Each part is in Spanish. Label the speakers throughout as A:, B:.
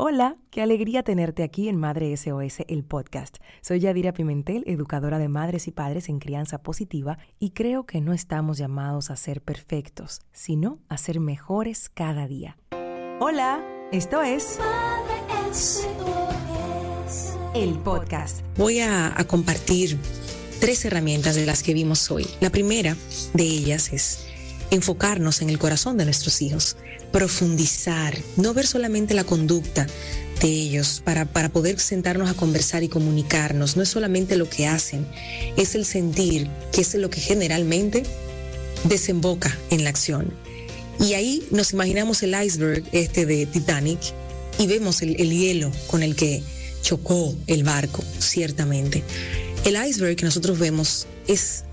A: Hola, qué alegría tenerte aquí en Madre SOS, el podcast. Soy Yadira Pimentel, educadora de madres y padres en crianza positiva, y creo que no estamos llamados a ser perfectos, sino a ser mejores cada día. Hola, esto es Madre SOS, el podcast.
B: Voy a, a compartir tres herramientas de las que vimos hoy. La primera de ellas es enfocarnos en el corazón de nuestros hijos, profundizar, no ver solamente la conducta de ellos para, para poder sentarnos a conversar y comunicarnos. No es solamente lo que hacen, es el sentir, que es lo que generalmente desemboca en la acción. Y ahí nos imaginamos el iceberg este de Titanic y vemos el, el hielo con el que chocó el barco, ciertamente. El iceberg que nosotros vemos es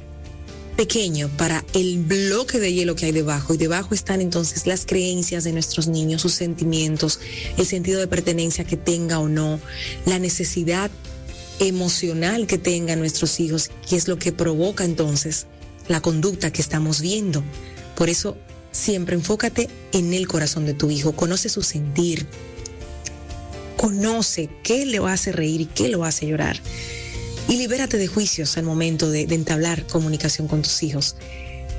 B: pequeño para el bloque de hielo que hay debajo. Y debajo están entonces las creencias de nuestros niños, sus sentimientos, el sentido de pertenencia que tenga o no, la necesidad emocional que tengan nuestros hijos, que es lo que provoca entonces la conducta que estamos viendo. Por eso siempre enfócate en el corazón de tu hijo, conoce su sentir, conoce qué le hace reír y qué lo hace llorar y libérate de juicios al momento de, de, entablar comunicación con tus hijos.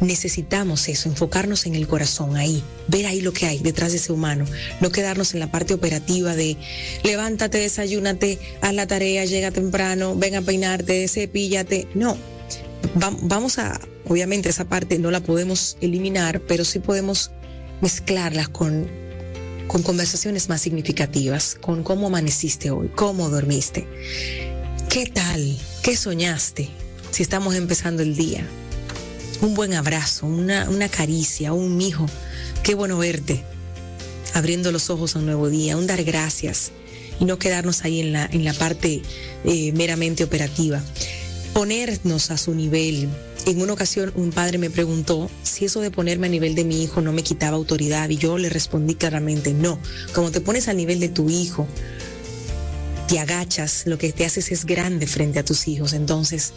B: Necesitamos eso, enfocarnos en el corazón, ahí, ver ahí lo que hay detrás de ese humano, no quedarnos en la parte operativa de levántate, desayúnate, haz la tarea, llega temprano, ven a peinarte, cepíllate. No, Va, vamos a, obviamente esa parte no la podemos eliminar, pero sí podemos mezclarlas con, con conversaciones más significativas, con cómo amaneciste hoy, cómo dormiste. ¿Qué tal? ¿Qué soñaste? Si estamos empezando el día. Un buen abrazo, una, una caricia, un mijo. Qué bueno verte. Abriendo los ojos a un nuevo día, un dar gracias y no quedarnos ahí en la, en la parte eh, meramente operativa. Ponernos a su nivel. En una ocasión un padre me preguntó si eso de ponerme a nivel de mi hijo no me quitaba autoridad y yo le respondí claramente no. Como te pones al nivel de tu hijo, te agachas, lo que te haces es grande frente a tus hijos. Entonces,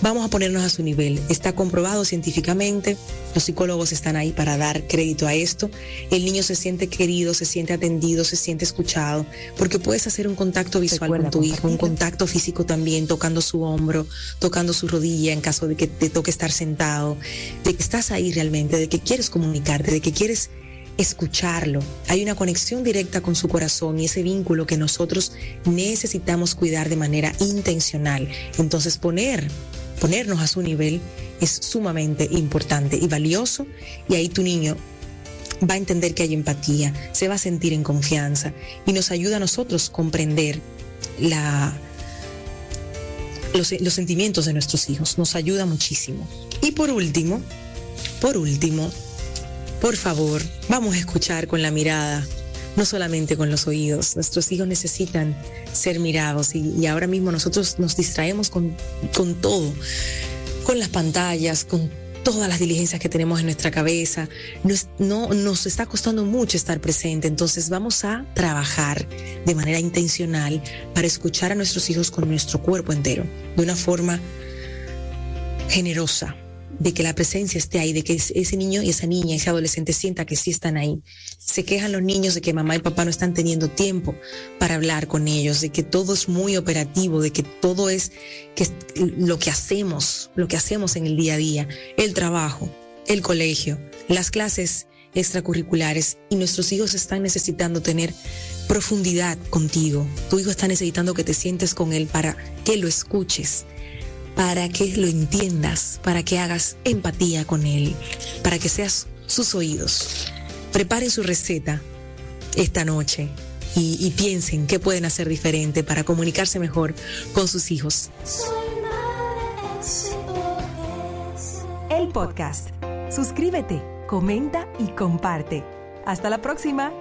B: vamos a ponernos a su nivel. Está comprobado científicamente, los psicólogos están ahí para dar crédito a esto. El niño se siente querido, se siente atendido, se siente escuchado, porque puedes hacer un contacto visual con tu hijo, un contacto físico también, tocando su hombro, tocando su rodilla en caso de que te toque estar sentado, de que estás ahí realmente, de que quieres comunicarte, de que quieres escucharlo. Hay una conexión directa con su corazón y ese vínculo que nosotros necesitamos cuidar de manera intencional. Entonces poner, ponernos a su nivel es sumamente importante y valioso y ahí tu niño va a entender que hay empatía, se va a sentir en confianza y nos ayuda a nosotros comprender la, los, los sentimientos de nuestros hijos, nos ayuda muchísimo. Y por último, por último, por favor, vamos a escuchar con la mirada, no solamente con los oídos. Nuestros hijos necesitan ser mirados y, ahora mismo nosotros nos distraemos con, con todo, con las pantallas, con todas las diligencias que tenemos en nuestra cabeza. No, nos está costando mucho estar presente, entonces vamos a trabajar de manera intencional para escuchar a nuestros hijos con nuestro cuerpo entero, de una forma generosa, de que la presencia esté ahí, de que ese niño y esa niña, ese adolescente sienta que sí están ahí. Se quejan los niños de que mamá y papá no están teniendo tiempo para hablar con ellos, de que todo es muy operativo, de que todo es que lo que hacemos, lo que hacemos en el día a día, el trabajo, el colegio, las clases extracurriculares y nuestros hijos están necesitando tener profundidad contigo. Tu hijo está necesitando que te sientes con él para que lo escuches para que lo entiendas, para que hagas empatía con él, para que seas sus oídos. Preparen su receta esta noche y, y piensen qué pueden hacer diferente para comunicarse mejor con sus hijos.
A: El podcast. Suscríbete, comenta y comparte. Hasta la próxima.